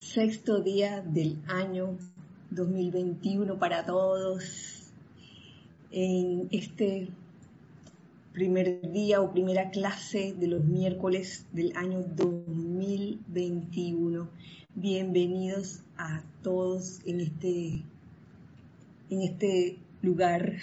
Sexto día del año 2021 para todos. En este primer día o primera clase de los miércoles del año 2021. Bienvenidos a todos en este, en este lugar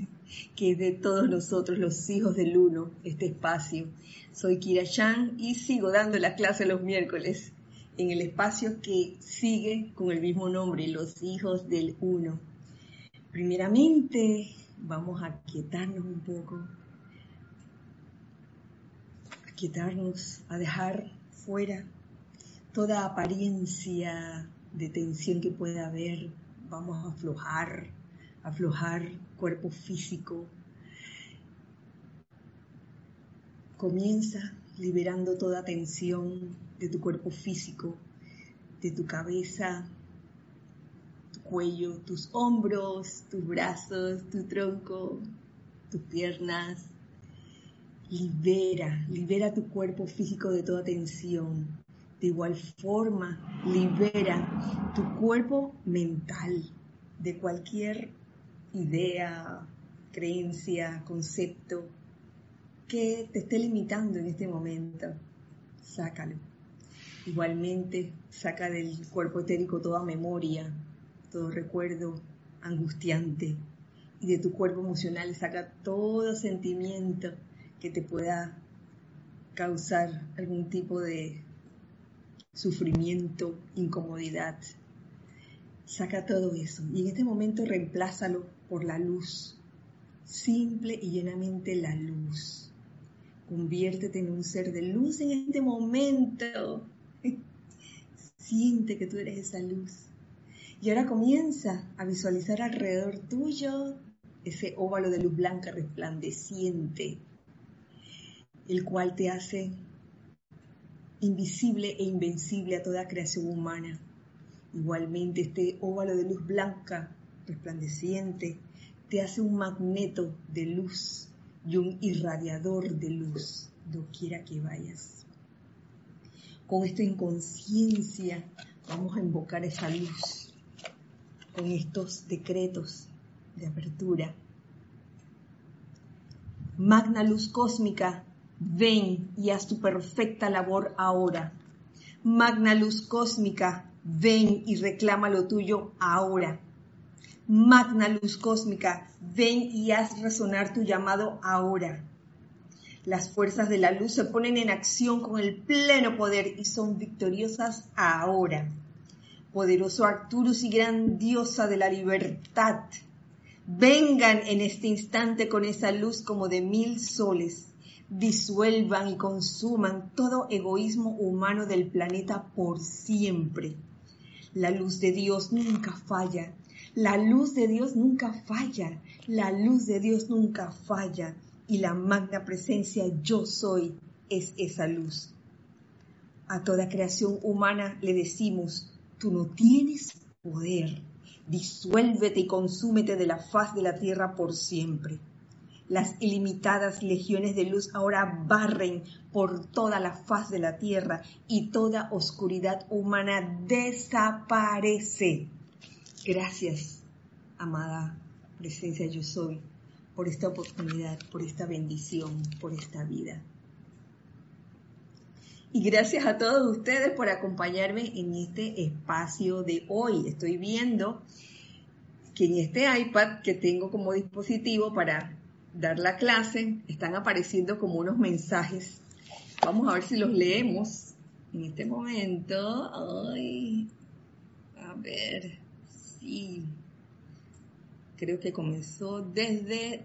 que es de todos nosotros, los hijos del uno, este espacio. Soy Kira Chan y sigo dando la clase los miércoles en el espacio que sigue con el mismo nombre, los hijos del uno. Primeramente, vamos a quietarnos un poco, a quietarnos, a dejar fuera toda apariencia de tensión que pueda haber. Vamos a aflojar, aflojar cuerpo físico. Comienza liberando toda tensión de tu cuerpo físico, de tu cabeza, tu cuello, tus hombros, tus brazos, tu tronco, tus piernas. Libera, libera tu cuerpo físico de toda tensión. De igual forma, libera tu cuerpo mental de cualquier idea, creencia, concepto que te esté limitando en este momento. Sácalo. Igualmente, saca del cuerpo etérico toda memoria, todo recuerdo angustiante y de tu cuerpo emocional saca todo sentimiento que te pueda causar algún tipo de sufrimiento, incomodidad. Saca todo eso y en este momento reemplázalo por la luz, simple y llenamente la luz. Conviértete en un ser de luz en este momento. Siente que tú eres esa luz. Y ahora comienza a visualizar alrededor tuyo ese óvalo de luz blanca resplandeciente, el cual te hace invisible e invencible a toda creación humana. Igualmente este óvalo de luz blanca resplandeciente te hace un magneto de luz y un irradiador de luz, doquiera que vayas. Con esta inconsciencia vamos a invocar esa luz con estos decretos de apertura. Magna luz cósmica, ven y haz tu perfecta labor ahora. Magna luz cósmica, ven y reclama lo tuyo ahora. Magna luz cósmica, ven y haz resonar tu llamado ahora. Las fuerzas de la luz se ponen en acción con el pleno poder y son victoriosas ahora. Poderoso Arturus y gran diosa de la libertad, vengan en este instante con esa luz como de mil soles, disuelvan y consuman todo egoísmo humano del planeta por siempre. La luz de Dios nunca falla, la luz de Dios nunca falla, la luz de Dios nunca falla y la magna presencia yo soy es esa luz. A toda creación humana le decimos, tú no tienes poder, disuélvete y consúmete de la faz de la tierra por siempre. Las ilimitadas legiones de luz ahora barren por toda la faz de la tierra y toda oscuridad humana desaparece. Gracias, amada presencia yo soy por esta oportunidad, por esta bendición, por esta vida. Y gracias a todos ustedes por acompañarme en este espacio de hoy. Estoy viendo que en este iPad que tengo como dispositivo para dar la clase están apareciendo como unos mensajes. Vamos a ver si los leemos en este momento. Ay, a ver, sí creo que comenzó desde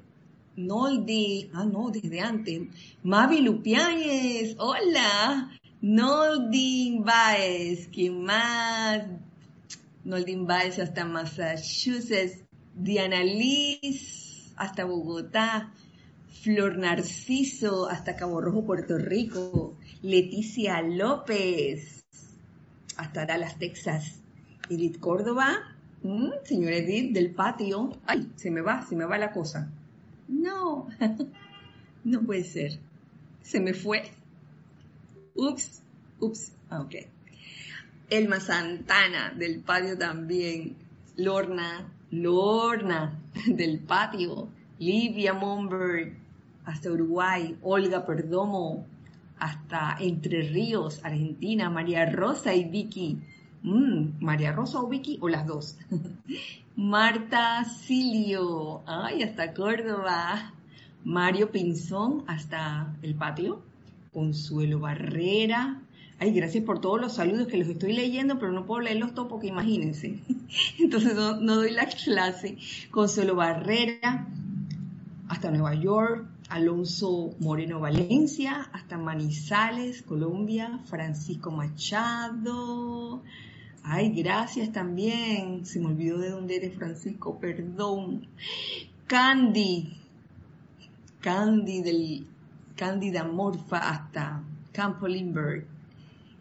Noldi, ah no, desde antes, Mavi Lupiáñez, hola, Noldin Baez, ¿quién más? Noldin Baez hasta Massachusetts, Diana Liz hasta Bogotá, Flor Narciso hasta Cabo Rojo, Puerto Rico, Leticia López hasta Dallas, Texas, Edith Córdoba Mm, señor Edith, del patio. Ay, se me va, se me va la cosa. No, no puede ser. Se me fue. Ups, ups, ah, ok. Elma Santana del patio también, Lorna, Lorna del patio, Livia Monberg hasta Uruguay, Olga Perdomo hasta Entre Ríos, Argentina, María Rosa y Vicky. Mm, María Rosa o Vicky o las dos. Marta Silio, ay, hasta Córdoba. Mario Pinzón hasta el patio. Consuelo Barrera. Ay, gracias por todos los saludos que los estoy leyendo, pero no puedo leerlos todos porque imagínense. Entonces no, no doy la clase. Consuelo Barrera, hasta Nueva York. Alonso Moreno Valencia, hasta Manizales, Colombia. Francisco Machado. Ay, gracias también. Se me olvidó de dónde eres, Francisco, perdón. Candy. Candy del Cándida Morfa hasta Campo Lindbergh.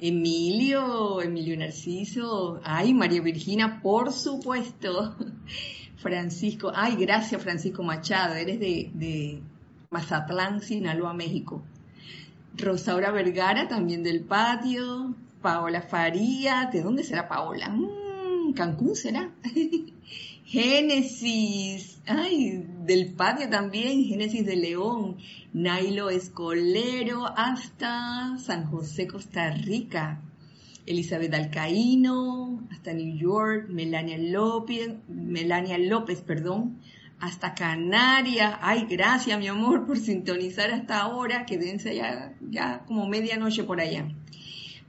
Emilio, Emilio Narciso, ay, María Virginia, por supuesto. Francisco, ay, gracias Francisco Machado, eres de, de Mazatlán, Sinaloa, México. Rosaura Vergara, también del patio. Paola Faría, ¿de dónde será Paola? Mm, Cancún será. Génesis, ay, del patio también, Génesis de León, Nailo Escolero hasta San José, Costa Rica, Elizabeth Alcaíno, hasta New York, Melania López, Melania López, perdón, hasta Canarias. Ay, gracias, mi amor, por sintonizar hasta ahora, quédense ya, ya como medianoche por allá.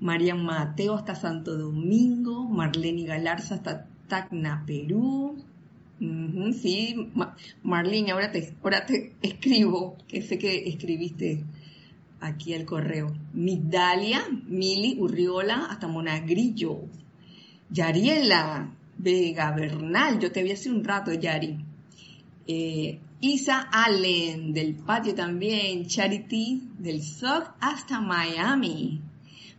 María Mateo hasta Santo Domingo, Marlene Galarza hasta Tacna, Perú, sí, Marlene, ahora te, ahora te escribo, que sé que escribiste aquí el correo. Migdalia, Mili, Urriola, hasta Monagrillo. Yariela, Vega Bernal, yo te vi hace un rato, Yari. Eh, Isa Allen, del patio también. Charity, del SOC hasta Miami.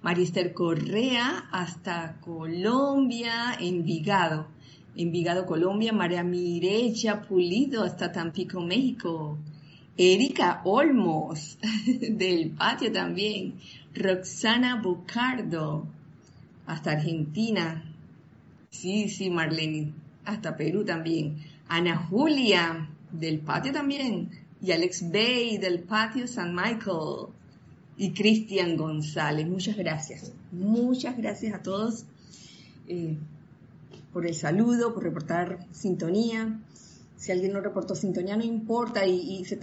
Marister Correa, hasta Colombia, Envigado. Envigado, Colombia, María Mirecha Pulido hasta Tampico, México. Erika Olmos, del patio también. Roxana Bucardo, hasta Argentina. Sí, sí, Marlene, hasta Perú también. Ana Julia, del patio también. Y Alex Bay, del patio San Michael. Y Cristian González, muchas gracias. Muchas gracias a todos. Eh, por el saludo, por reportar sintonía. Si alguien no reportó sintonía, no importa, y, se,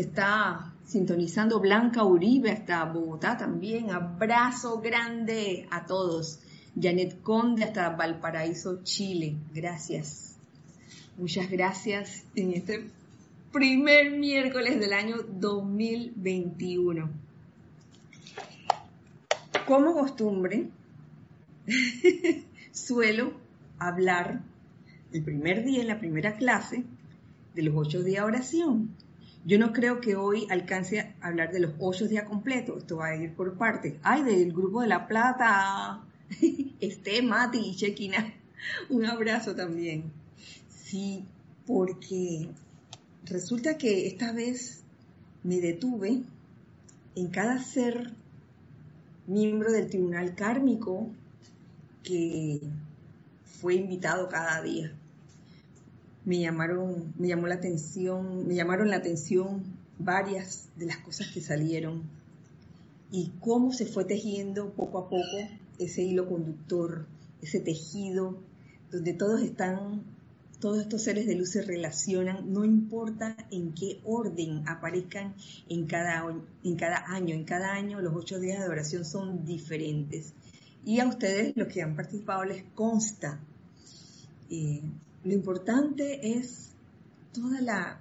está, sintonizando Blanca Uribe hasta Bogotá también. Abrazo grande a todos. Janet Conde hasta Valparaíso, Chile. Gracias. Muchas gracias en este primer miércoles del año 2021. Como costumbre, suelo hablar el primer día, en la primera clase, de los ocho días de oración. Yo no creo que hoy alcance a hablar de los ocho días completos, esto va a ir por partes. Ay, del grupo de La Plata, este Mati y Chequina, un abrazo también. Sí, porque resulta que esta vez me detuve en cada ser miembro del tribunal kármico que fue invitado cada día. Me llamaron, me llamó la atención, me llamaron la atención varias de las cosas que salieron y cómo se fue tejiendo poco a poco ese hilo conductor, ese tejido, donde todos están, todos estos seres de luz se relacionan, no importa en qué orden aparezcan en cada, en cada año, en cada año los ocho días de oración son diferentes. Y a ustedes, los que han participado, les consta lo importante es toda la,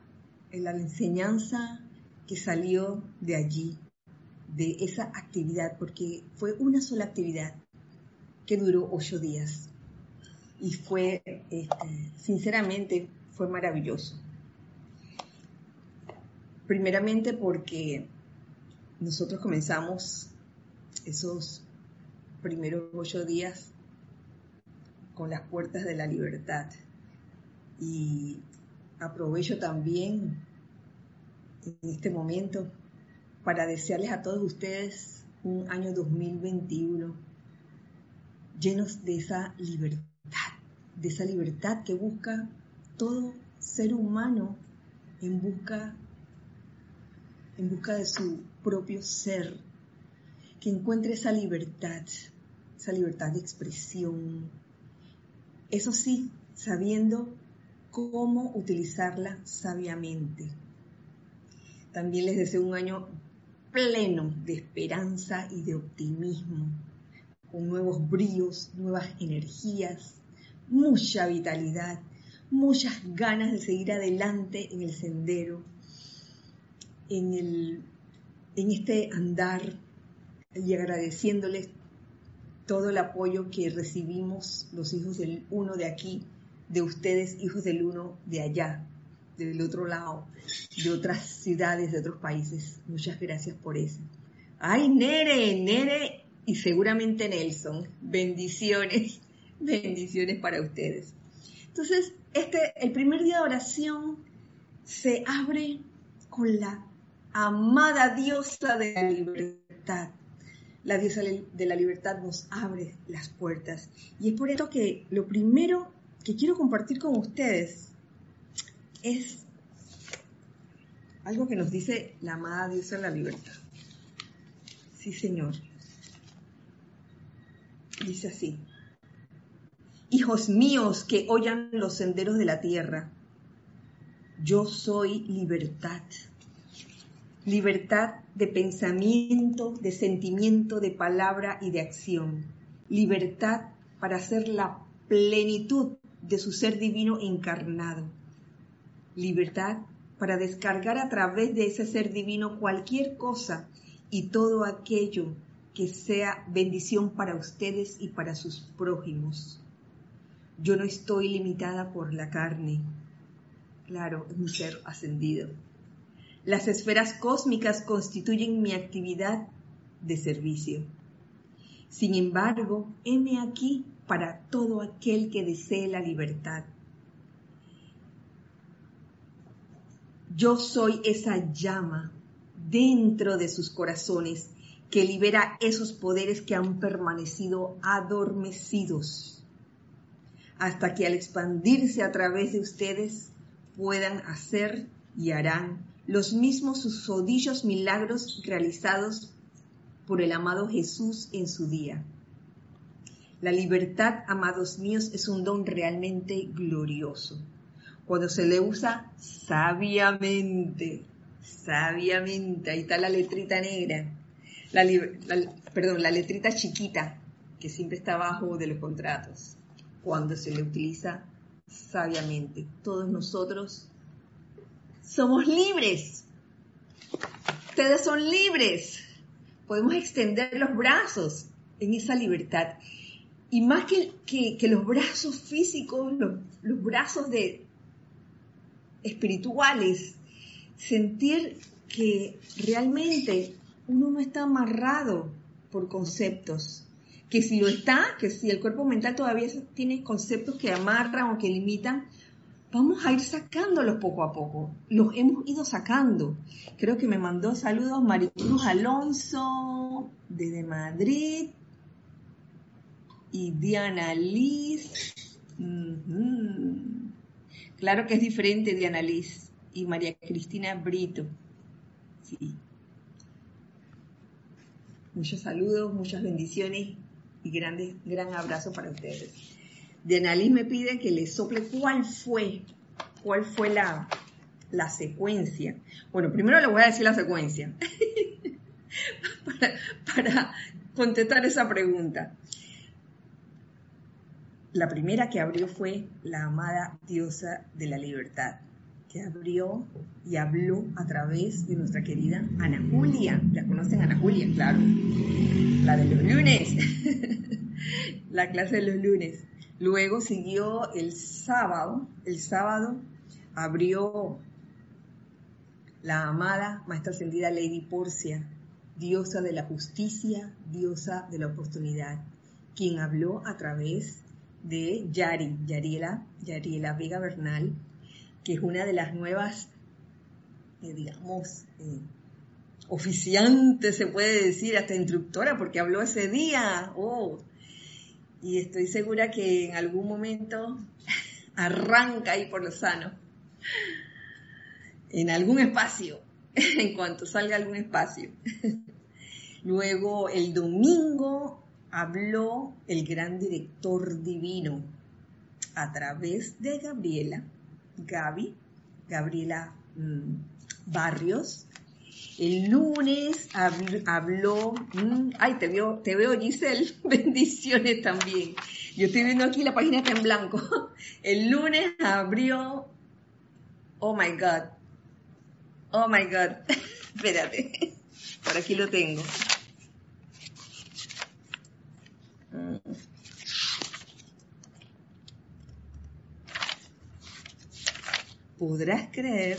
la enseñanza que salió de allí, de esa actividad, porque fue una sola actividad que duró ocho días. Y fue, este, sinceramente, fue maravilloso. Primeramente porque nosotros comenzamos esos primeros ocho días con las puertas de la libertad. Y aprovecho también en este momento para desearles a todos ustedes un año 2021 llenos de esa libertad, de esa libertad que busca todo ser humano en busca, en busca de su propio ser, que encuentre esa libertad, esa libertad de expresión. Eso sí, sabiendo cómo utilizarla sabiamente. También les deseo un año pleno de esperanza y de optimismo, con nuevos bríos, nuevas energías, mucha vitalidad, muchas ganas de seguir adelante en el sendero, en, el, en este andar y agradeciéndoles todo el apoyo que recibimos los hijos del uno de aquí, de ustedes, hijos del uno de allá, del otro lado, de otras ciudades, de otros países. Muchas gracias por eso. Ay, Nere, Nere y seguramente Nelson. Bendiciones, bendiciones para ustedes. Entonces, este, el primer día de oración se abre con la amada diosa de la libertad. La diosa de la libertad nos abre las puertas. Y es por esto que lo primero que quiero compartir con ustedes es algo que nos dice la amada diosa de la libertad. Sí, Señor. Dice así. Hijos míos que oyan los senderos de la tierra, yo soy libertad. Libertad de pensamiento, de sentimiento, de palabra y de acción. Libertad para hacer la plenitud de su ser divino encarnado. Libertad para descargar a través de ese ser divino cualquier cosa y todo aquello que sea bendición para ustedes y para sus prójimos. Yo no estoy limitada por la carne. Claro, es un ser ascendido. Las esferas cósmicas constituyen mi actividad de servicio. Sin embargo, heme aquí para todo aquel que desee la libertad. Yo soy esa llama dentro de sus corazones que libera esos poderes que han permanecido adormecidos, hasta que al expandirse a través de ustedes puedan hacer y harán los mismos susodichos milagros realizados por el amado Jesús en su día. La libertad, amados míos, es un don realmente glorioso. Cuando se le usa sabiamente, sabiamente, ahí está la letrita negra, la, perdón, la letrita chiquita que siempre está abajo de los contratos. Cuando se le utiliza sabiamente, todos nosotros somos libres. Ustedes son libres. Podemos extender los brazos en esa libertad y más que, los brazos físicos, los, brazos de espirituales, sentir que realmente uno no está amarrado por conceptos, que si lo está, que si el cuerpo mental todavía tiene conceptos que amarran o que limitan, vamos a ir sacándolos poco a poco. Los hemos ido sacando. Creo que me mandó saludos Maricruz Alonso desde Madrid y Diana Liz. Claro que es diferente Diana Liz y María Cristina Brito. Sí. Muchos saludos, muchas bendiciones y grandes, gran abrazo para ustedes. Diana Liz me pide que le sople cuál fue, cuál fue la, la secuencia. Bueno, primero le voy a decir la secuencia para, para contestar esa pregunta. La primera que abrió fue la amada diosa de la libertad, que abrió y habló a través de nuestra querida Ana Julia. ¿La conocen Ana Julia? Claro. La de los lunes. la clase de los lunes. Luego siguió el sábado. El sábado abrió la amada Maestra Ascendida Lady Porcia, diosa de la justicia, diosa de la oportunidad, quien habló a través de Yari, Yariela, Yariela Vega Bernal, que es una de las nuevas, eh, digamos, eh, oficiantes, se puede decir, hasta instructora, porque habló ese día. Oh. y estoy segura que en algún momento arranca ahí por lo sano, en algún espacio, en cuanto salga algún espacio. Luego el domingo habló el gran director divino a través de Gabriela, Gaby, Gabriela mm, Barrios. El lunes habló, mm, ay, te veo, te veo Giselle, bendiciones también. Yo estoy viendo aquí la página está en blanco. El lunes abrió, oh my God, oh my God, espérate, por aquí lo tengo. Podrás creer,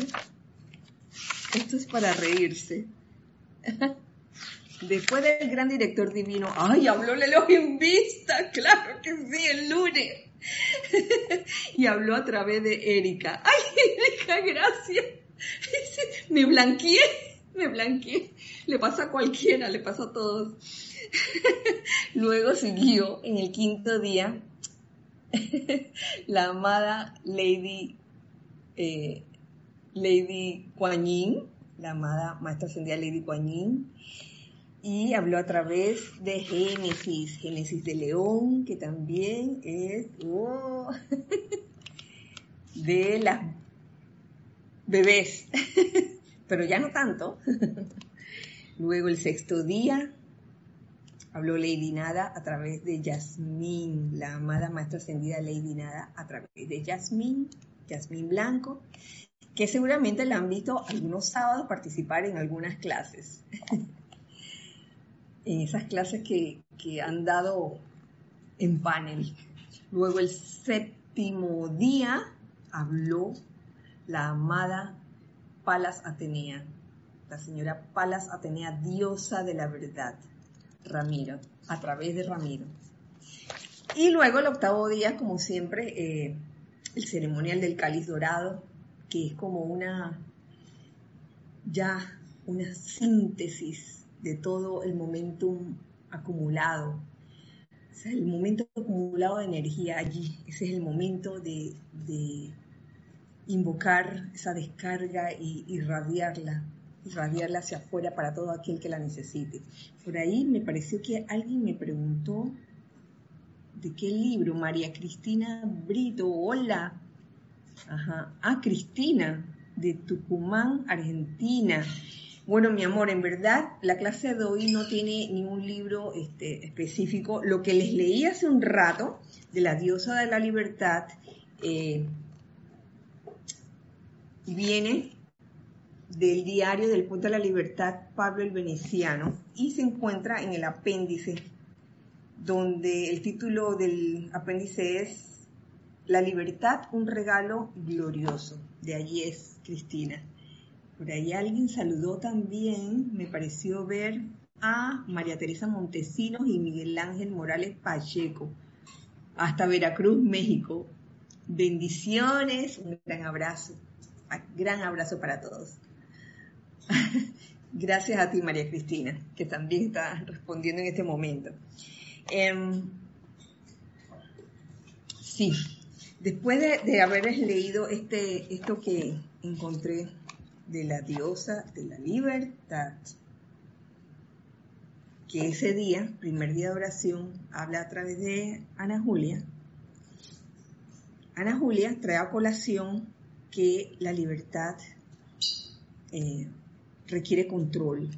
esto es para reírse. Después del gran director divino, ay, habló en Vista, claro que sí, el lunes. y habló a través de Erika. Ay, Erika, gracias. me blanqueé, me blanqueé. Le pasa a cualquiera, le pasa a todos. Luego siguió en el quinto día la amada Lady eh, Lady Kuan Yin, la amada maestra ascendida Lady Kuan Yin, y habló a través de Génesis, Génesis de León, que también es oh, de las bebés, pero ya no tanto. Luego el sexto día habló Lady Nada a través de Yasmín, la amada maestra ascendida Lady Nada a través de Yasmín. Yasmín Blanco, que seguramente la han visto algunos sábados participar en algunas clases. en esas clases que, que han dado en panel. Luego el séptimo día habló la amada Palas Atenea, la señora Palas Atenea, diosa de la verdad, Ramiro, a través de Ramiro. Y luego el octavo día, como siempre, eh, el ceremonial del cáliz dorado, que es como una, ya una síntesis de todo el momentum acumulado. O el momento acumulado de energía allí, ese es el momento de, invocar esa descarga y irradiarla, irradiarla hacia afuera para todo aquel que la necesite. Por ahí me pareció que alguien me preguntó ¿De qué libro? María Cristina Brito, hola. Ajá. Ah, Cristina, de Tucumán, Argentina. Bueno, mi amor, en verdad la clase de hoy no tiene ningún libro este, específico. Lo que les leí hace un rato de la diosa de la libertad eh, viene del diario del Punto de la Libertad Pablo el Veneciano y se encuentra en el apéndice donde el título del apéndice es La libertad, un regalo glorioso. De allí es Cristina. Por ahí alguien saludó también, me pareció ver a María Teresa Montesinos y Miguel Ángel Morales Pacheco, hasta Veracruz, México. Bendiciones, un gran abrazo, un gran abrazo para todos. Gracias a ti, María Cristina, que también está respondiendo en este momento. Em, sí, después de, haber leído este, esto que encontré de la diosa de la libertad, que ese día, primer día de oración, habla a través de Ana Julia. Ana Julia trae a colación que la libertad eh, requiere control,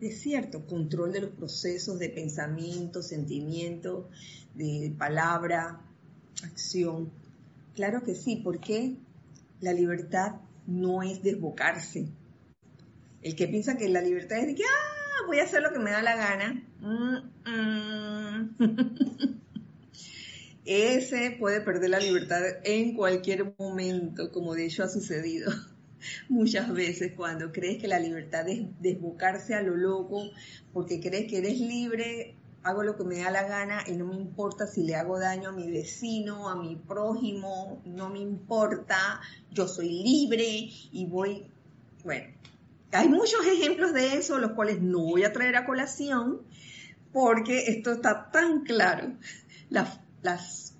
es cierto, control de los procesos de pensamiento, sentimiento, de palabra, acción. Claro que sí, porque la libertad no es desbocarse. El que piensa que la libertad es de que, ah, voy a hacer lo que me da la gana. Ese puede perder la libertad en cualquier momento, como de hecho ha sucedido. Muchas veces cuando crees que la libertad es desbocarse a lo loco, porque crees que eres libre, hago lo que me da la gana y no me importa si le hago daño a mi vecino, a mi prójimo, no me importa, yo soy libre y voy, bueno, hay muchos ejemplos de eso, los cuales no voy a traer a colación, porque esto está tan claro las,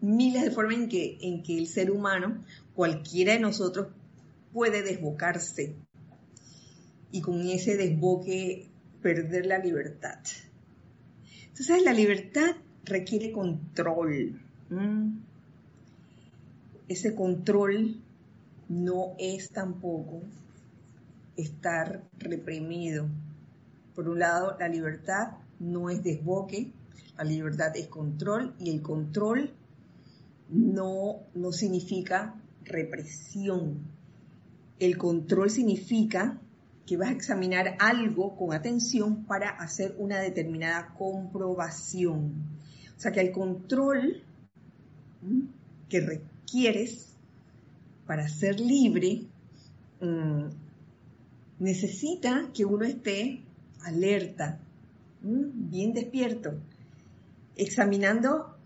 miles de formas en que, en que el ser humano, cualquiera de nosotros, puede desbocarse y con ese desboque perder la libertad. Entonces la libertad requiere control. Ese control no es tampoco estar reprimido. Por un lado, la libertad no es desboque, la libertad es control y el control no, no significa represión. El control significa que vas a examinar algo con atención para hacer una determinada comprobación. O sea que el control que requieres para ser libre mm, necesita que uno esté alerta, bien despierto, examinando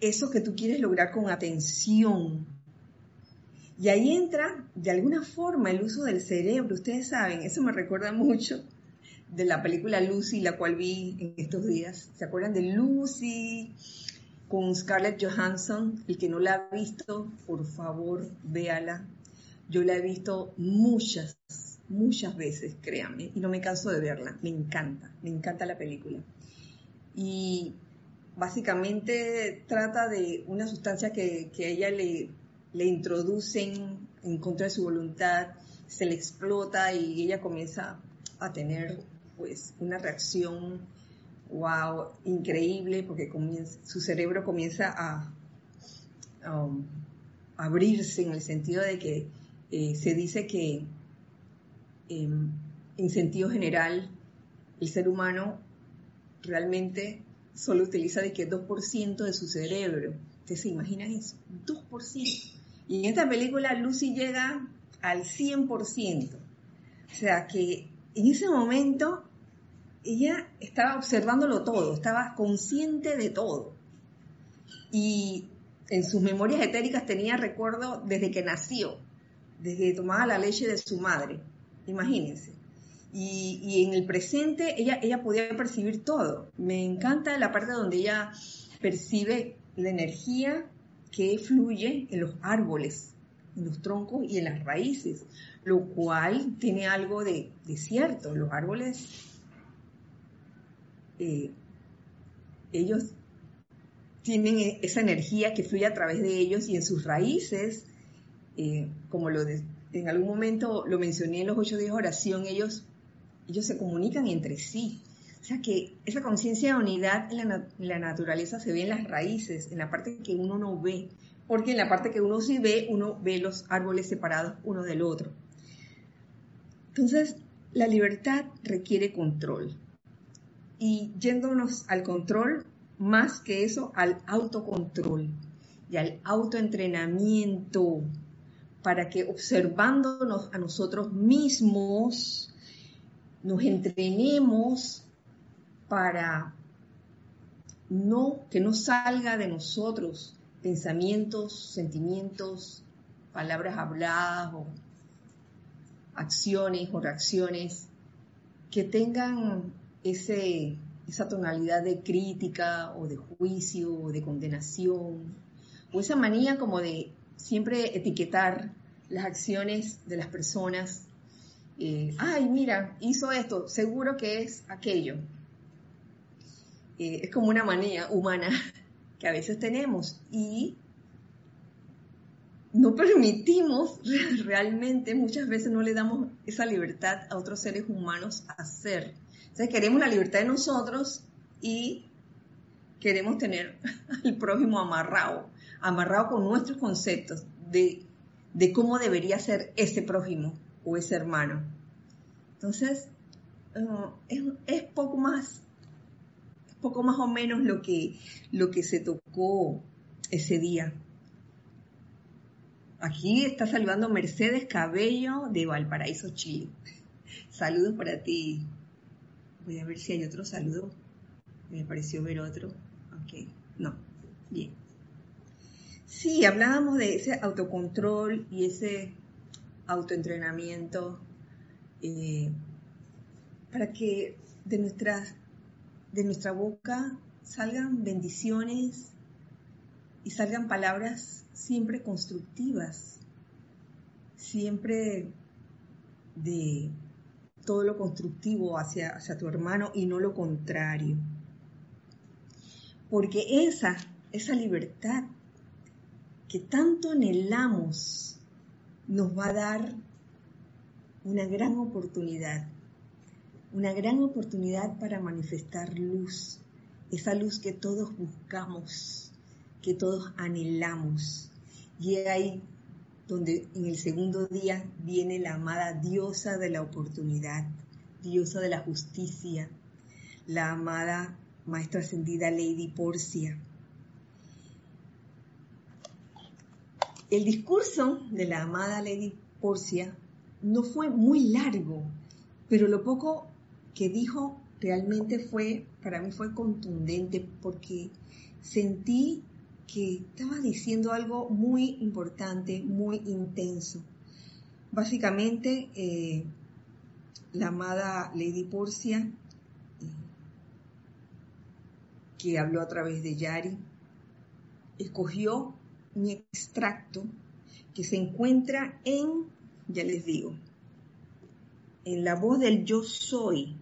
eso que tú quieres lograr con atención, y ahí entra, de alguna forma, el uso del cerebro. Ustedes saben, eso me recuerda mucho de la película Lucy, la cual vi en estos días. ¿Se acuerdan de Lucy con Scarlett Johansson? El que no la ha visto, por favor, véala. Yo la he visto muchas, muchas veces, créanme, y no me canso de verla. Me encanta, me encanta la película. Y básicamente trata de una sustancia que, que a ella le le introducen en contra de su voluntad, se le explota y ella comienza a tener pues una reacción wow, increíble porque su cerebro comienza a, um, abrirse en el sentido de que eh, se dice que em, en sentido general el ser humano realmente solo utiliza de que 2% de su cerebro. ¿Ustedes se imaginan eso? 2%. Y en esta película Lucy llega al 100%. O sea que en ese momento ella estaba observándolo todo, estaba consciente de todo. Y en sus memorias etéricas tenía recuerdo desde que nació, desde que tomaba la leche de su madre. Imagínense. Y, y, en el presente ella, ella podía percibir todo. Me encanta la parte donde ella percibe la energía que fluye en los árboles, en los troncos y en las raíces, lo cual tiene algo de, cierto. Los árboles, eh, ellos tienen esa energía que fluye a través de ellos y en sus raíces, eh, como lo en algún momento lo mencioné en los ocho días de oración, ellos, ellos se comunican entre sí. O sea que esa conciencia de unidad en la, naturaleza se ve en las raíces, en la parte que uno no ve, porque en la parte que uno sí ve, uno ve los árboles separados uno del otro. Entonces, la libertad requiere control. Y yéndonos al control, más que eso, al autocontrol y al autoentrenamiento, para que observándonos a nosotros mismos, nos entrenemos para no que no salga de nosotros pensamientos, sentimientos, palabras habladas o acciones o reacciones que tengan esa tonalidad de crítica o de juicio o de condenación o esa manía como de siempre etiquetar las acciones de las personas. Eh, ay, mira, hizo esto, seguro que es aquello. Eh, es como una manía humana que a veces tenemos y no permitimos realmente, muchas veces no le damos esa libertad a otros seres humanos a hacer. Entonces queremos la libertad de nosotros y queremos tener al prójimo amarrado, amarrado con nuestros conceptos de, cómo debería ser ese prójimo o ese hermano. Entonces, uh, es poco más poco más o menos lo que, lo que se tocó ese día. Aquí está saludando Mercedes Cabello de Valparaíso, Chile. Saludos para ti. Voy a ver si hay otro saludo. Me pareció ver otro. Ok, no. Bien. Sí, hablábamos de ese autocontrol y ese autoentrenamiento eh, para que de nuestras de nuestra boca salgan bendiciones y salgan palabras siempre constructivas, siempre de todo lo constructivo hacia, hacia tu hermano y no lo contrario. Porque esa, esa libertad que tanto anhelamos nos va a dar una gran oportunidad, una gran oportunidad para manifestar luz, esa luz que todos buscamos, que todos anhelamos. Y ahí donde en el segundo día viene la amada diosa de la oportunidad, diosa de la justicia, la amada maestra ascendida Lady Porcia. El discurso de la amada Lady Porcia no fue muy largo, pero lo poco que dijo realmente fue, para mí fue contundente porque sentí que estaba diciendo algo muy importante, muy intenso. Básicamente, eh, la amada Lady Porcia, eh, que habló a través de Yari, escogió un extracto que se encuentra en, ya les digo, en la voz del Yo Soy,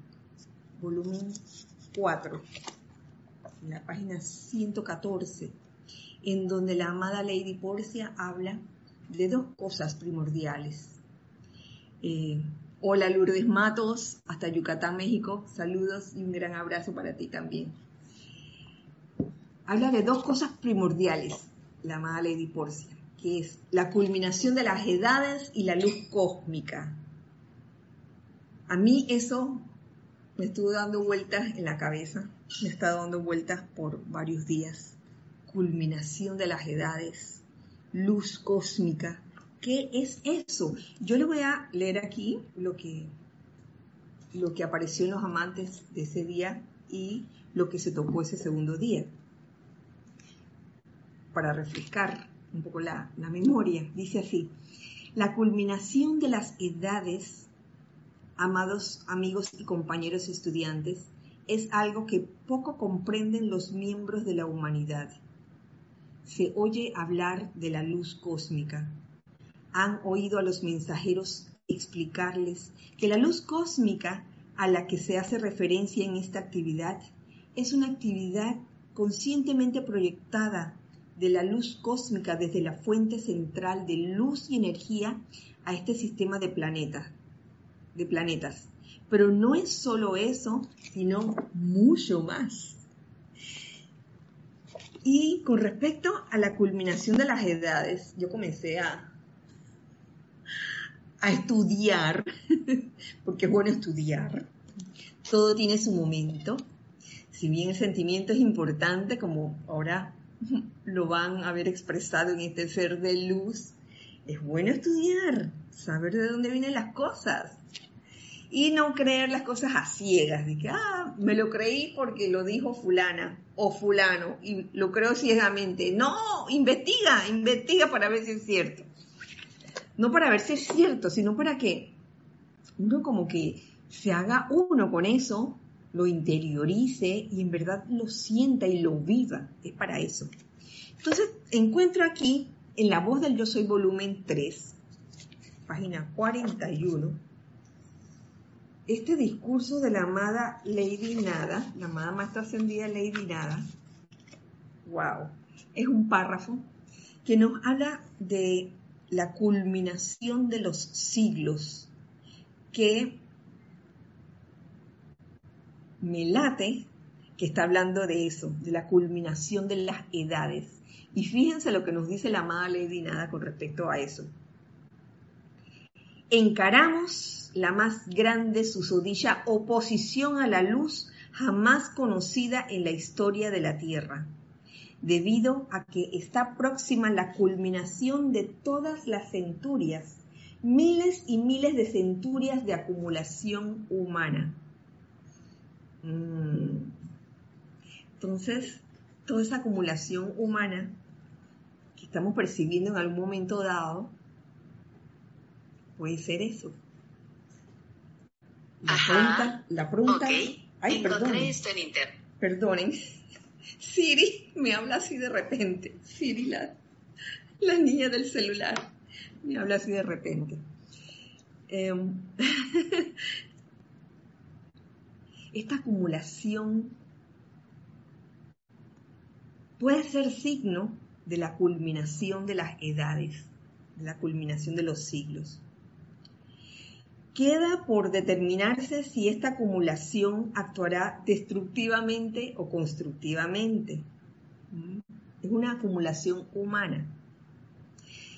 volumen 4, en la página 114 en donde la amada Lady Porcia habla de dos cosas primordiales. Eh, hola Lourdes Matos, hasta Yucatán, México. Saludos y un gran abrazo para ti también. Habla de dos cosas primordiales, la amada Lady Porcia, que es la culminación de las edades y la luz cósmica. A mí eso me estuvo dando vueltas en la cabeza, me está dando vueltas por varios días culminación de las edades, luz cósmica. ¿Qué es eso? Yo le voy a leer aquí lo que, lo que apareció en los amantes de ese día y lo que se tocó ese segundo día, para refrescar un poco la, la memoria. Dice así, la culminación de las edades, amados amigos y compañeros estudiantes, es algo que poco comprenden los miembros de la humanidad se oye hablar de la luz cósmica. Han oído a los mensajeros explicarles que la luz cósmica a la que se hace referencia en esta actividad es una actividad conscientemente proyectada de la luz cósmica desde la fuente central de luz y energía a este sistema de planetas, de planetas. Pero no es solo eso, sino mucho más. Y con respecto a la culminación de las edades, yo comencé a, a estudiar, porque es bueno estudiar, todo tiene su momento. Si bien el sentimiento es importante, como ahora lo van a ver expresado en este ser de luz, es bueno estudiar, saber de dónde vienen las cosas y no creer las cosas a ciegas, de que, ah, me lo creí porque lo dijo fulana o fulano y lo creo ciegamente. No, investiga, investiga para ver si es cierto. No para ver si es cierto, sino para que uno como que se haga uno con eso, lo interiorice y en verdad lo sienta y lo viva. Es para eso. Entonces, encuentro aquí en La Voz del Yo Soy volumen 3, página 41 este discurso de la amada Lady Nada, la amada maestra ascendida Lady Nada, wow, es un párrafo que nos habla de la culminación de los siglos, que me late que está hablando de eso, de la culminación de las edades. Y fíjense lo que nos dice la amada Lady Nada con respecto a eso. Encaramos la más grande susodilla oposición a la luz jamás conocida en la historia de la Tierra, debido a que está próxima la culminación de todas las centurias, miles y miles de centurias de acumulación humana. Mm. Entonces, toda esa acumulación humana que estamos percibiendo en algún momento dado, puede ser eso, la pregunta, la pregunta. Ok. Ay, perdonen. esto en internet. Perdonen. Siri me habla así de repente. Siri, la, la niña del celular, me habla así de repente. Em, esta acumulación puede ser signo de la culminación de las edades, de la culminación de los siglos. Queda por determinarse si esta acumulación actuará destructivamente o constructivamente. ¿Mm? Es una acumulación humana.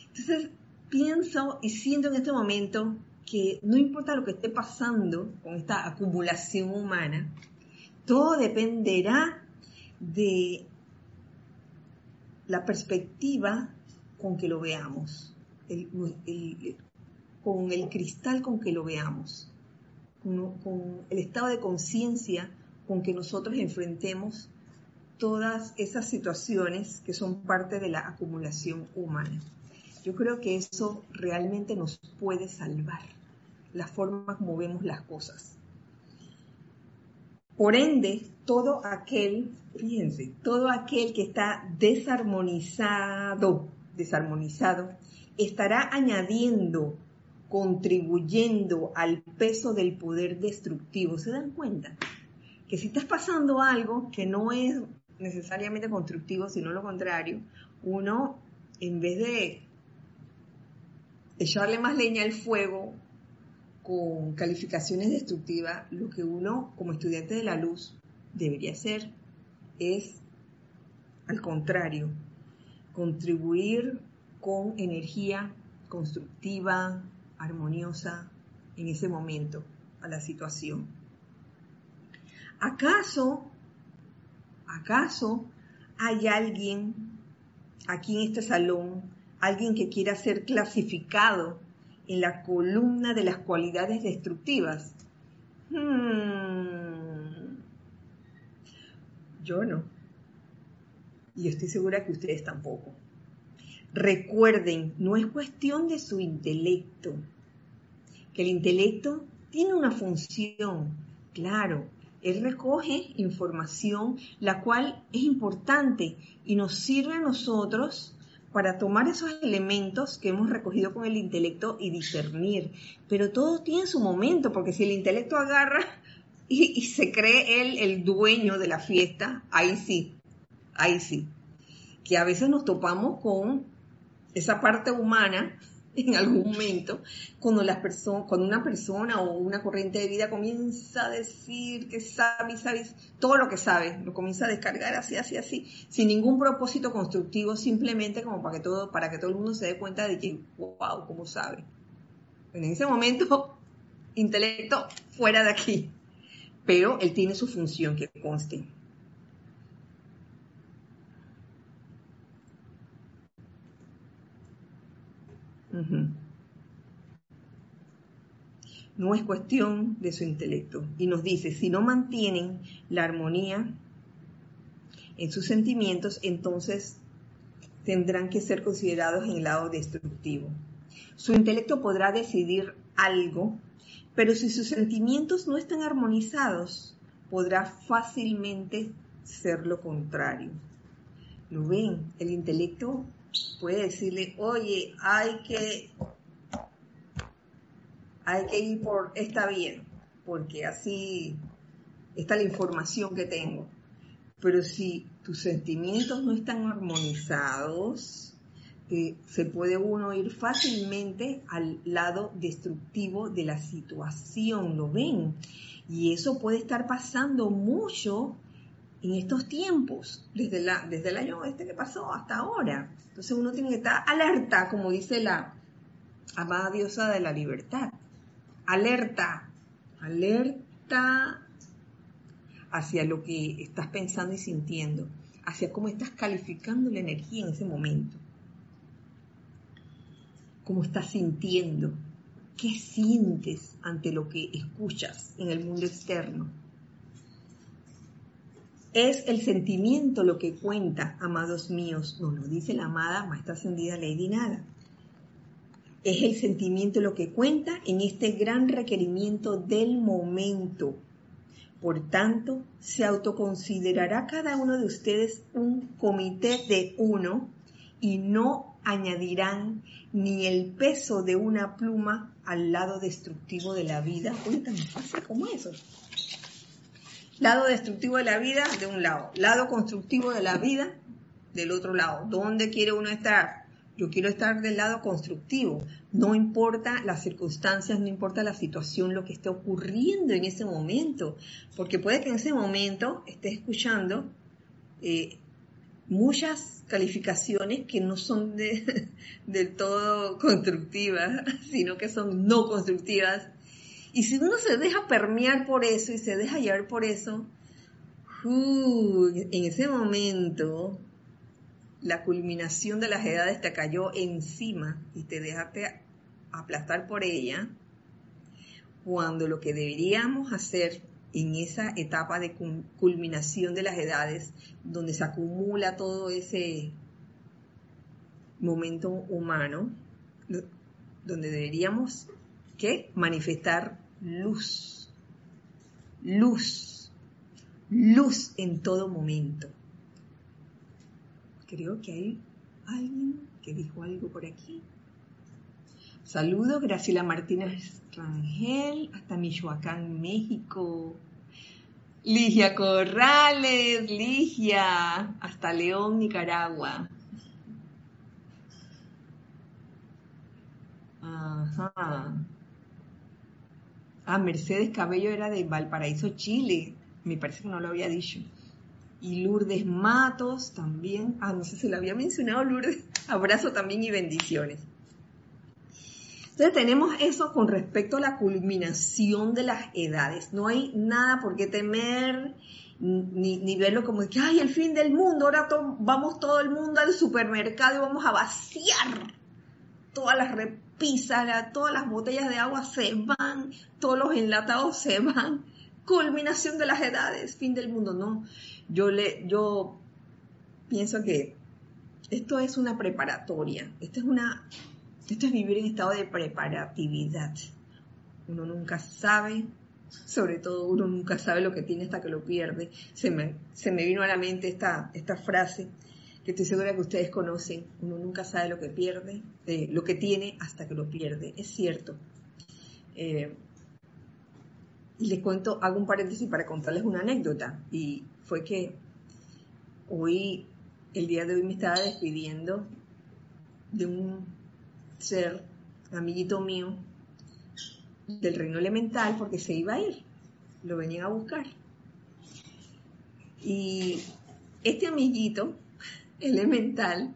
Entonces, pienso y siento en este momento que no importa lo que esté pasando con esta acumulación humana, todo dependerá de la perspectiva con que lo veamos, con el cristal con que lo veamos, con, el estado de conciencia con que nosotros enfrentemos todas esas situaciones que son parte de la acumulación humana. Yo creo que eso realmente nos puede salvar, la forma como vemos las cosas. Por ende, todo aquel, fíjense, todo aquel que está desarmonizado, desarmonizado, estará añadiendo, contribuyendo al peso del poder destructivo. ¿Se dan cuenta? Que si estás pasando algo que no es necesariamente constructivo, sino lo contrario, uno, en vez de echarle más leña al fuego con calificaciones destructivas, lo que uno como estudiante de la luz debería hacer es, al contrario, contribuir con energía constructiva, armoniosa en ese momento a la situación. ¿Acaso, acaso hay alguien aquí en este salón, alguien que quiera ser clasificado en la columna de las cualidades destructivas? Hmm. Yo no. Y estoy segura que ustedes tampoco. Recuerden, no es cuestión de su intelecto, que el intelecto tiene una función, claro, él recoge información la cual es importante y nos sirve a nosotros para tomar esos elementos que hemos recogido con el intelecto y discernir. Pero todo tiene su momento, porque si el intelecto agarra y, se cree él el dueño de la fiesta, ahí sí, ahí sí. Que a veces nos topamos con esa parte humana en algún momento, cuando, las cuando una persona o una corriente de vida comienza a decir que sabe, sabe todo lo que sabe, lo comienza a descargar así, así, así, sin ningún propósito constructivo, simplemente como para que todo, para que todo el mundo se dé cuenta de que, wow, cómo sabe. En ese momento, intelecto fuera de aquí, pero él tiene su función que conste. No es cuestión de su intelecto. Y nos dice, si no mantienen la armonía en sus sentimientos, entonces tendrán que ser considerados en el lado destructivo. Su intelecto podrá decidir algo, pero si sus sentimientos no están armonizados, podrá fácilmente ser lo contrario. ¿Lo ven? El intelecto puede decirle, oye, hay que, hay que ir por esta vía, porque así está la información que tengo. Pero si tus sentimientos no están armonizados, eh, se puede uno ir fácilmente al lado destructivo de la situación, ¿lo ven? Y eso puede estar pasando mucho en estos tiempos, desde, el año este que pasó hasta ahora. Entonces uno tiene que estar alerta, como dice la amada diosa de la libertad. Alerta, alerta hacia lo que estás pensando y sintiendo, hacia cómo estás calificando la energía en ese momento. Cómo estás sintiendo, qué sientes ante lo que escuchas en el mundo externo es el sentimiento lo que cuenta, amados míos, nos lo dice la amada Maestra Ascendida Lady Nada. Es el sentimiento lo que cuenta en este gran requerimiento del momento. Por tanto, se autoconsiderará cada uno de ustedes un comité de uno y no añadirán ni el peso de una pluma al lado destructivo de la vida. Oye, tan fácil como eso. Lado destructivo de la vida de un lado, lado constructivo de la vida del otro lado. ¿Dónde quiere uno estar? Yo quiero estar del lado constructivo. No importa las circunstancias, no importa la situación, lo que esté ocurriendo en ese momento. Porque puede que en ese momento esté escuchando eh, muchas calificaciones que no son de, del todo constructivas, sino que son no constructivas. Y si uno se deja permear por eso y se deja llevar por eso, en ese momento la culminación de las edades te cayó encima y te dejaste aplastar por ella, cuando lo que deberíamos hacer en esa etapa de culminación de las edades, donde se acumula todo ese momento humano, donde deberíamos ¿qué? manifestar luz, luz, luz en todo momento. Creo que hay alguien que dijo algo por aquí. Saludos, Graciela Martínez Rangel, hasta Michoacán, México. Ligia Corrales, Ligia, hasta León, Nicaragua. Ajá. Ah, Mercedes Cabello era de Valparaíso, Chile. Me parece que no lo había dicho. Y Lourdes Matos también. Ah, no sé si lo había mencionado, Lourdes. Abrazo también y bendiciones. Entonces tenemos eso con respecto a la culminación de las edades. No hay nada por qué temer, ni, verlo como que, ay, el fin del mundo, ahora vamos todo el mundo al supermercado y vamos a vaciar todas las repisas, todas las botellas de agua se van, todos los enlatados se van. Culminación de las edades, fin del mundo. No, yo, le, yo pienso que esto es una preparatoria, esto es una esto es vivir en estado de preparatividad. Uno nunca sabe, sobre todo uno nunca sabe lo que tiene hasta que lo pierde. Se me, se me vino a la mente esta, esta frase que estoy segura que ustedes conocen. Uno nunca sabe lo que pierde, eh, lo que tiene hasta que lo pierde. Es cierto. Eh, y les cuento, hago un paréntesis para contarles una anécdota. Y fue que hoy, el día de hoy me estaba despidiendo de un ser amiguito mío del reino elemental porque se iba a ir, lo venían a buscar. Y este amiguito elemental,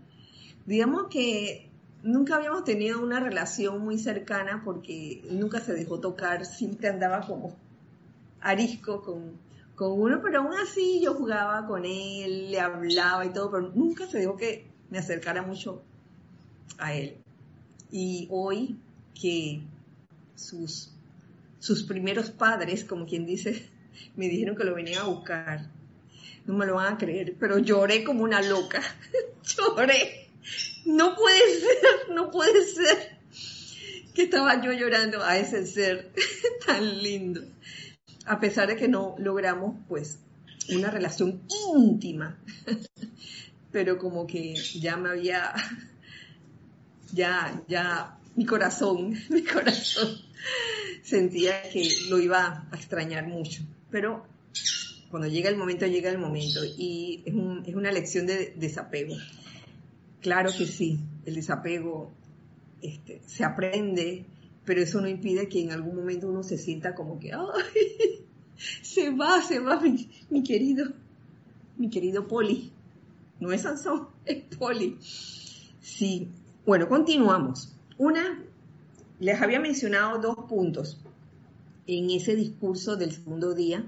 digamos que nunca habíamos tenido una relación muy cercana porque nunca se dejó tocar, siempre andaba como arisco con, con uno, pero aún así yo jugaba con él, le hablaba y todo, pero nunca se dejó que me acercara mucho a él. Y hoy que sus, sus primeros padres, como quien dice, me dijeron que lo venían a buscar, no me lo van a creer, pero lloré como una loca, lloré. No puede ser, no puede ser que estaba yo llorando a ese ser tan lindo. A pesar de que no logramos, pues, una relación íntima, pero como que ya me había ya, ya, mi corazón, mi corazón sentía que lo iba a extrañar mucho. Pero cuando llega el momento, llega el momento. Y es, una lección de desapego. Claro que sí, el desapego este, se aprende, pero eso no impide que en algún momento uno se sienta como que, ¡ay! Se va, se va mi, mi querido, mi querido Poli. No es Sansón, es Poli. Sí, bueno, continuamos. Una, les había mencionado dos puntos en ese discurso del segundo día.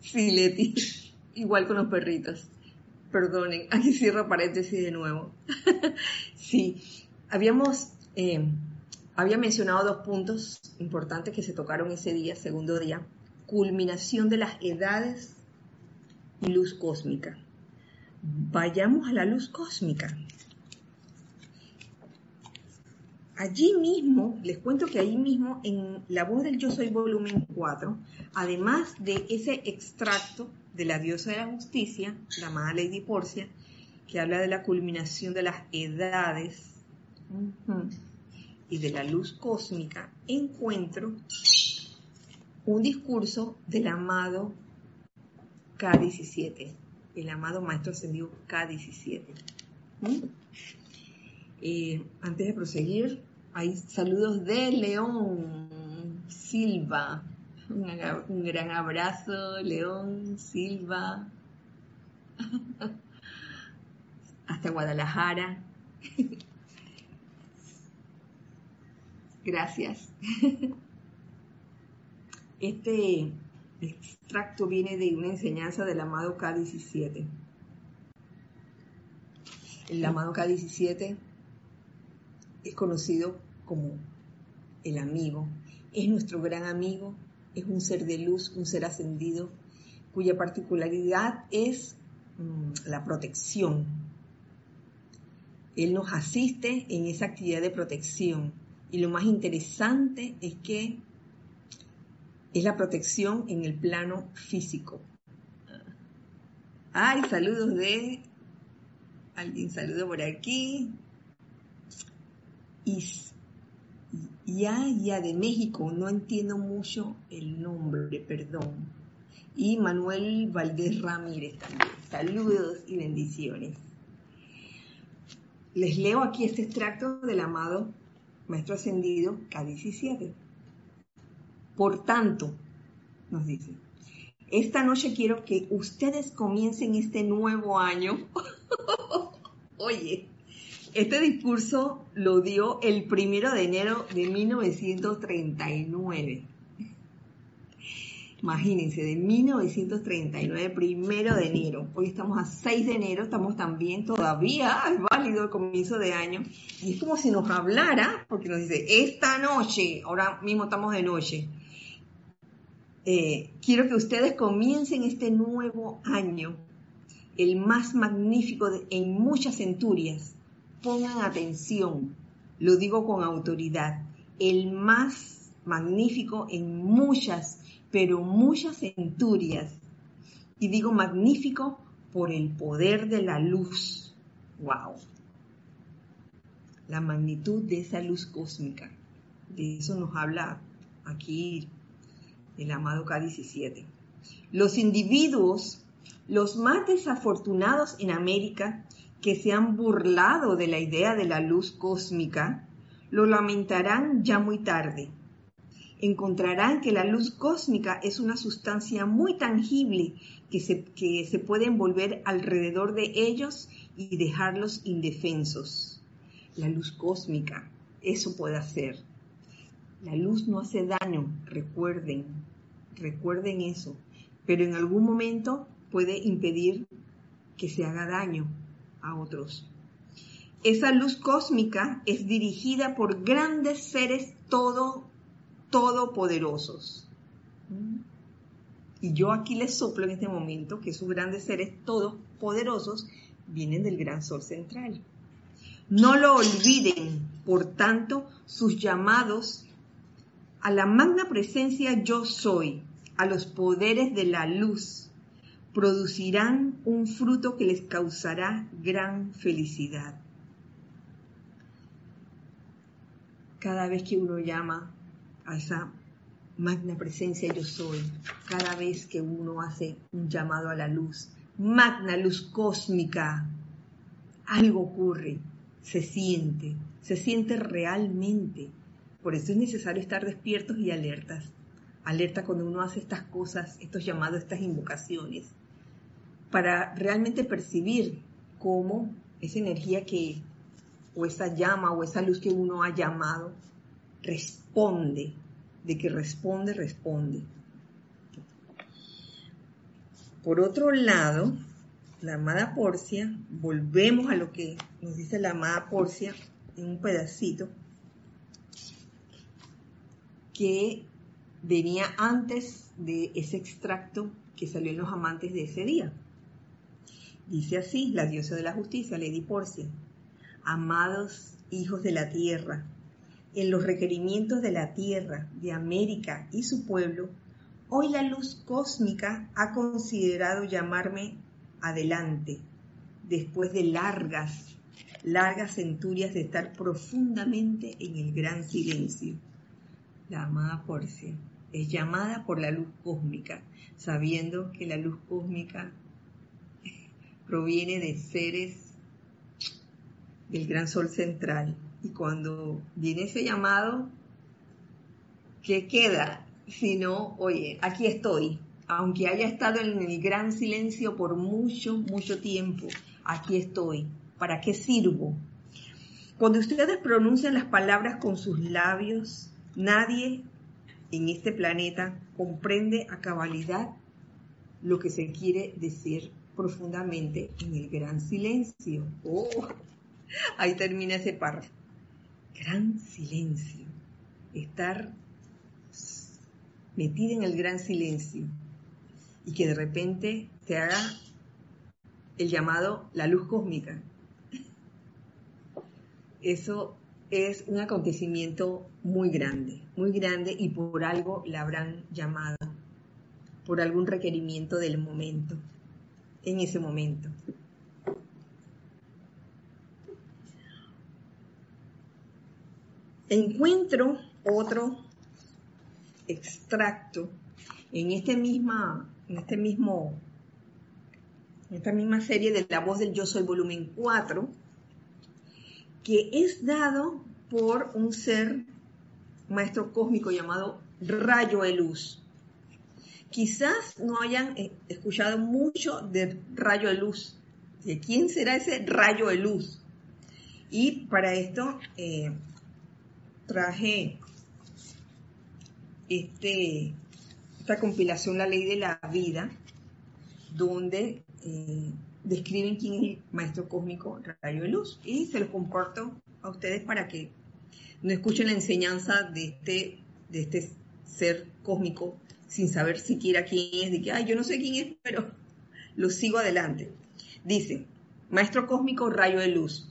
Sí, Leti, igual con los perritos. Perdonen, aquí cierro paréntesis de nuevo. sí, habíamos, eh, había mencionado dos puntos importantes que se tocaron ese día, segundo día. Culminación de las edades y luz cósmica. Vayamos a la luz cósmica. Allí mismo, les cuento que allí mismo en La voz del yo soy volumen 4, además de ese extracto de la diosa de la justicia, la amada Lady Porcia, que habla de la culminación de las edades y de la luz cósmica, encuentro un discurso del amado K17, el amado Maestro Ascendido K17. Eh, antes de proseguir, hay saludos de León Silva. Un, gran abrazo, León Silva. Hasta Guadalajara. Gracias. Este extracto viene de una enseñanza del amado K17. El amado K17 es conocido como el amigo. Es nuestro gran amigo, es un ser de luz, un ser ascendido, cuya particularidad es mm, la protección. Él nos asiste en esa actividad de protección. Y lo más interesante es que es la protección en el plano físico. Ay, saludos de alguien saludo por aquí y ya, ya de México, no entiendo mucho el nombre, perdón. Y Manuel Valdés Ramírez también. Saludos y bendiciones. Les leo aquí este extracto del amado Maestro Ascendido K17. Por tanto, nos dice, esta noche quiero que ustedes comiencen este nuevo año. Oye, este discurso lo dio el primero de enero de 1939. Imagínense, de 1939, primero de enero. Hoy estamos a 6 de enero, estamos también todavía, es válido el comienzo de año. Y es como si nos hablara, porque nos dice, esta noche, ahora mismo estamos de noche, eh, quiero que ustedes comiencen este nuevo año, el más magnífico en muchas centurias, pongan atención, lo digo con autoridad, el más magnífico en muchas, pero muchas centurias. Y digo magnífico por el poder de la luz. ¡Wow! La magnitud de esa luz cósmica. De eso nos habla aquí el amado K17. Los individuos, los más desafortunados en América, que se han burlado de la idea de la luz cósmica, lo lamentarán ya muy tarde. Encontrarán que la luz cósmica es una sustancia muy tangible que se, que se puede envolver alrededor de ellos y dejarlos indefensos. La luz cósmica, eso puede hacer. La luz no hace daño, recuerden, recuerden eso, pero en algún momento puede impedir que se haga daño a otros. Esa luz cósmica es dirigida por grandes seres todo, todopoderosos. Y yo aquí les soplo en este momento que esos grandes seres todopoderosos vienen del gran sol central. No lo olviden, por tanto, sus llamados a la magna presencia yo soy, a los poderes de la luz, producirán un fruto que les causará gran felicidad. Cada vez que uno llama a esa magna presencia yo soy, cada vez que uno hace un llamado a la luz, magna luz cósmica, algo ocurre, se siente, se siente realmente. Por eso es necesario estar despiertos y alertas. Alerta cuando uno hace estas cosas, estos llamados, estas invocaciones para realmente percibir cómo esa energía que, o esa llama, o esa luz que uno ha llamado, responde, de que responde, responde. Por otro lado, la amada Porcia, volvemos a lo que nos dice la amada Porcia en un pedacito, que venía antes de ese extracto que salió en los amantes de ese día. Dice así la diosa de la justicia, Lady Porcia, amados hijos de la tierra, en los requerimientos de la Tierra, de América y su pueblo, hoy la luz cósmica ha considerado llamarme adelante, después de largas, largas centurias de estar profundamente en el gran silencio. La amada Porcia es llamada por la luz cósmica, sabiendo que la luz cósmica proviene de seres del gran sol central. Y cuando viene ese llamado, ¿qué queda? Si no, oye, aquí estoy, aunque haya estado en el gran silencio por mucho, mucho tiempo, aquí estoy. ¿Para qué sirvo? Cuando ustedes pronuncian las palabras con sus labios, nadie en este planeta comprende a cabalidad lo que se quiere decir profundamente en el gran silencio. Oh, ahí termina ese párrafo. Gran silencio. Estar metida en el gran silencio y que de repente te haga el llamado la luz cósmica. Eso es un acontecimiento muy grande, muy grande y por algo la habrán llamado, por algún requerimiento del momento, en ese momento. Encuentro otro extracto en este misma, en este mismo, esta misma serie de La voz del Yo Soy volumen 4, que es dado por un ser maestro cósmico llamado rayo de luz. Quizás no hayan eh, escuchado mucho de rayo de luz. ¿De quién será ese rayo de luz? Y para esto eh, traje este, esta compilación La Ley de la Vida, donde eh, describen quién es el maestro cósmico rayo de luz. Y se los comparto a ustedes para que no escuchen la enseñanza de este, de este ser cósmico sin saber siquiera quién es, de que, ay, yo no sé quién es, pero lo sigo adelante. Dice, Maestro cósmico rayo de luz.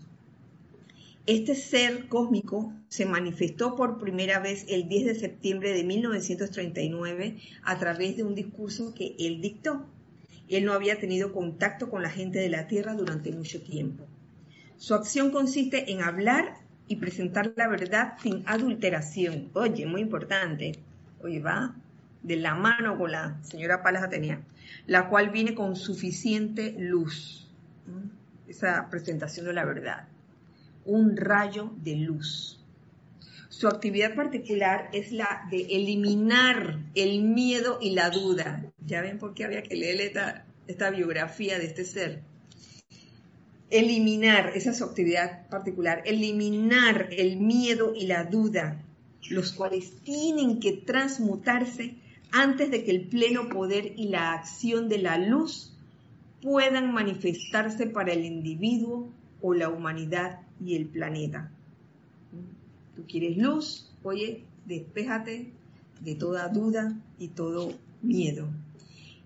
Este ser cósmico se manifestó por primera vez el 10 de septiembre de 1939 a través de un discurso que él dictó. Él no había tenido contacto con la gente de la Tierra durante mucho tiempo. Su acción consiste en hablar y presentar la verdad sin adulteración. Oye, muy importante. Oye, va de la mano con la señora Palas Atenea, la cual viene con suficiente luz. Esa presentación de la verdad. Un rayo de luz. Su actividad particular es la de eliminar el miedo y la duda. Ya ven por qué había que leer esta, esta biografía de este ser eliminar, esa es su actividad particular, eliminar el miedo y la duda, los cuales tienen que transmutarse antes de que el pleno poder y la acción de la luz puedan manifestarse para el individuo o la humanidad y el planeta. Tú quieres luz, oye, despéjate de toda duda y todo miedo.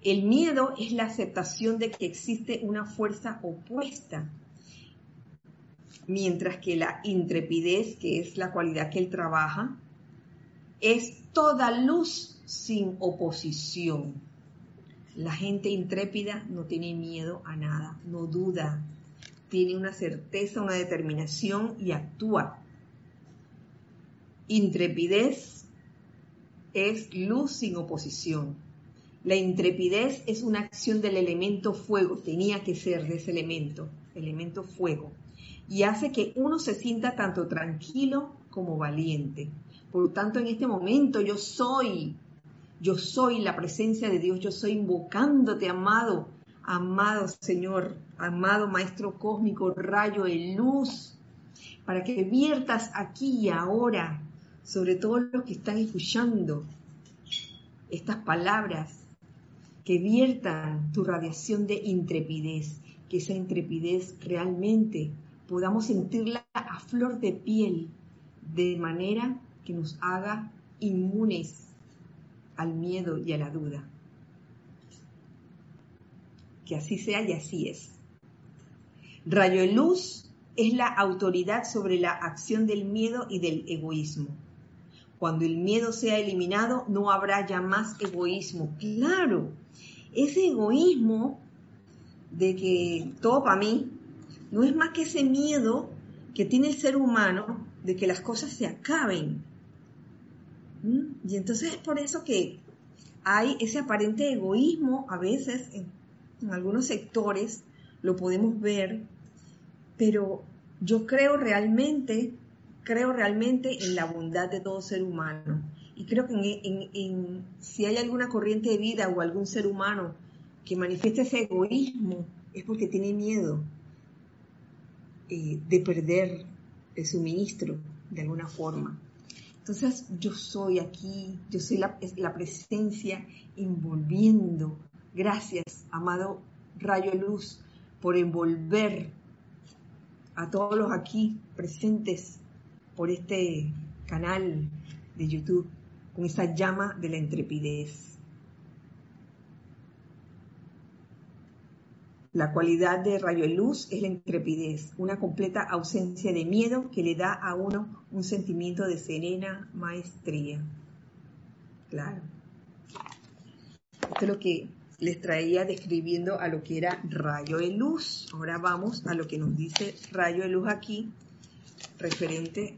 El miedo es la aceptación de que existe una fuerza opuesta, mientras que la intrepidez, que es la cualidad que él trabaja, es toda luz sin oposición. La gente intrépida no tiene miedo a nada, no duda, tiene una certeza, una determinación y actúa. Intrepidez es luz sin oposición. La intrepidez es una acción del elemento fuego, tenía que ser de ese elemento, elemento fuego, y hace que uno se sienta tanto tranquilo como valiente. Por lo tanto, en este momento yo soy, yo soy la presencia de Dios, yo soy invocándote, amado, amado Señor, amado Maestro Cósmico, rayo de luz, para que viertas aquí y ahora sobre todos los que están escuchando estas palabras que viertan tu radiación de intrepidez, que esa intrepidez realmente podamos sentirla a flor de piel, de manera que nos haga inmunes al miedo y a la duda. Que así sea y así es. Rayo de luz es la autoridad sobre la acción del miedo y del egoísmo. Cuando el miedo sea eliminado, no habrá ya más egoísmo. Claro, ese egoísmo de que todo para mí no es más que ese miedo que tiene el ser humano de que las cosas se acaben. Y entonces es por eso que hay ese aparente egoísmo a veces en, algunos sectores, lo podemos ver, pero yo creo realmente, creo realmente en la bondad de todo ser humano. Y creo que en, si hay alguna corriente de vida o algún ser humano que manifieste ese egoísmo, es porque tiene miedo eh, de perder el suministro de alguna forma. Entonces yo soy aquí, yo soy la, presencia envolviendo. Gracias, amado rayo de luz, por envolver a todos los aquí presentes por este canal de YouTube con esa llama de la intrepidez. La cualidad de rayo de luz es la intrepidez, una completa ausencia de miedo que le da a uno un sentimiento de serena maestría. Claro. Esto es lo que les traía describiendo a lo que era rayo de luz. Ahora vamos a lo que nos dice rayo de luz aquí, referente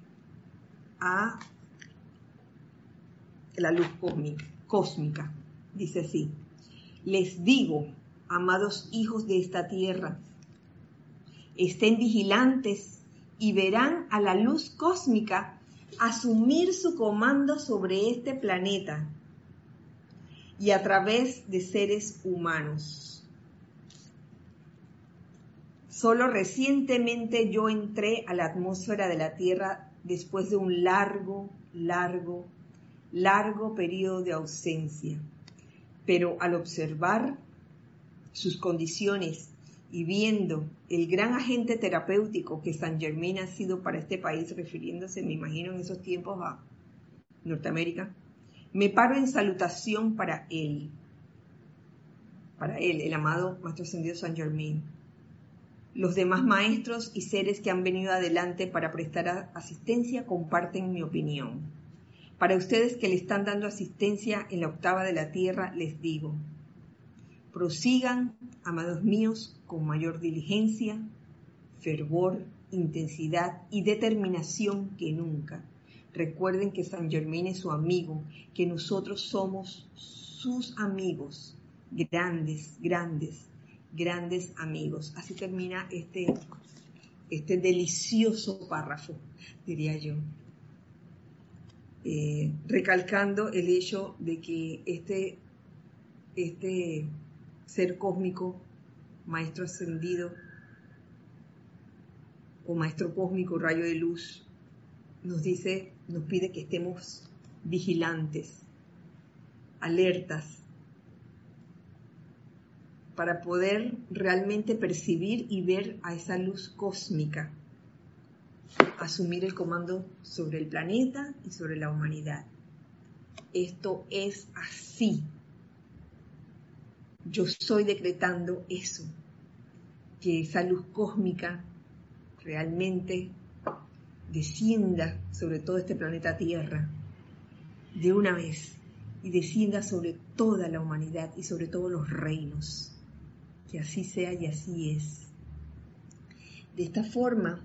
a la luz cósmica. Dice así, les digo, amados hijos de esta tierra. Estén vigilantes y verán a la luz cósmica asumir su comando sobre este planeta y a través de seres humanos. Solo recientemente yo entré a la atmósfera de la Tierra después de un largo, largo, largo periodo de ausencia. Pero al observar sus condiciones y viendo el gran agente terapéutico que San Germain ha sido para este país, refiriéndose, me imagino, en esos tiempos a Norteamérica, me paro en salutación para él, para él, el amado Maestro Ascendido San Germain. Los demás maestros y seres que han venido adelante para prestar asistencia comparten mi opinión. Para ustedes que le están dando asistencia en la octava de la tierra, les digo, Prosigan, amados míos, con mayor diligencia, fervor, intensidad y determinación que nunca. Recuerden que San Germain es su amigo, que nosotros somos sus amigos, grandes, grandes, grandes amigos. Así termina este, este delicioso párrafo, diría yo. Eh, recalcando el hecho de que este, este ser cósmico, maestro ascendido o maestro cósmico, rayo de luz, nos dice, nos pide que estemos vigilantes, alertas, para poder realmente percibir y ver a esa luz cósmica, asumir el comando sobre el planeta y sobre la humanidad. Esto es así, yo estoy decretando eso, que esa luz cósmica realmente descienda sobre todo este planeta Tierra de una vez y descienda sobre toda la humanidad y sobre todos los reinos. Que así sea y así es. De esta forma,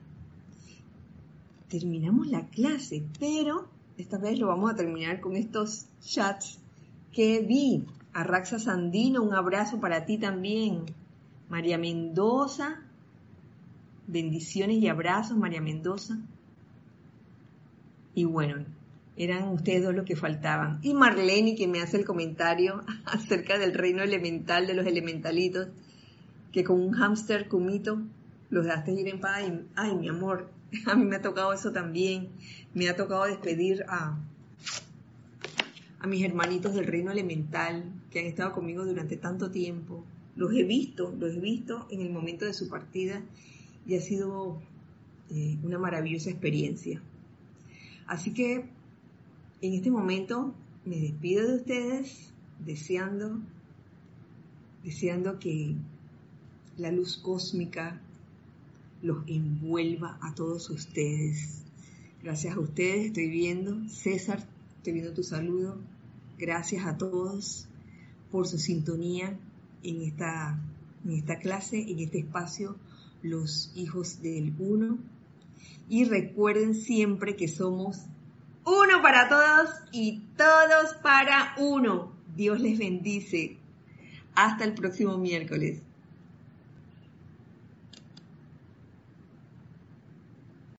terminamos la clase, pero esta vez lo vamos a terminar con estos chats que vi a Raxa Sandino, un abrazo para ti también. María Mendoza, bendiciones y abrazos, María Mendoza. Y bueno, eran ustedes dos los que faltaban. Y Marlene, que me hace el comentario acerca del reino elemental de los elementalitos, que con un hámster cumito los dejaste ir en paz. ay, mi amor, a mí me ha tocado eso también. Me ha tocado despedir a, a mis hermanitos del reino elemental que han estado conmigo durante tanto tiempo. Los he visto, los he visto en el momento de su partida y ha sido eh, una maravillosa experiencia. Así que en este momento me despido de ustedes deseando, deseando que la luz cósmica los envuelva a todos ustedes. Gracias a ustedes, estoy viendo. César, estoy viendo tu saludo. Gracias a todos por su sintonía en esta, en esta clase, en este espacio, los hijos del uno. Y recuerden siempre que somos uno para todos y todos para uno. Dios les bendice. Hasta el próximo miércoles.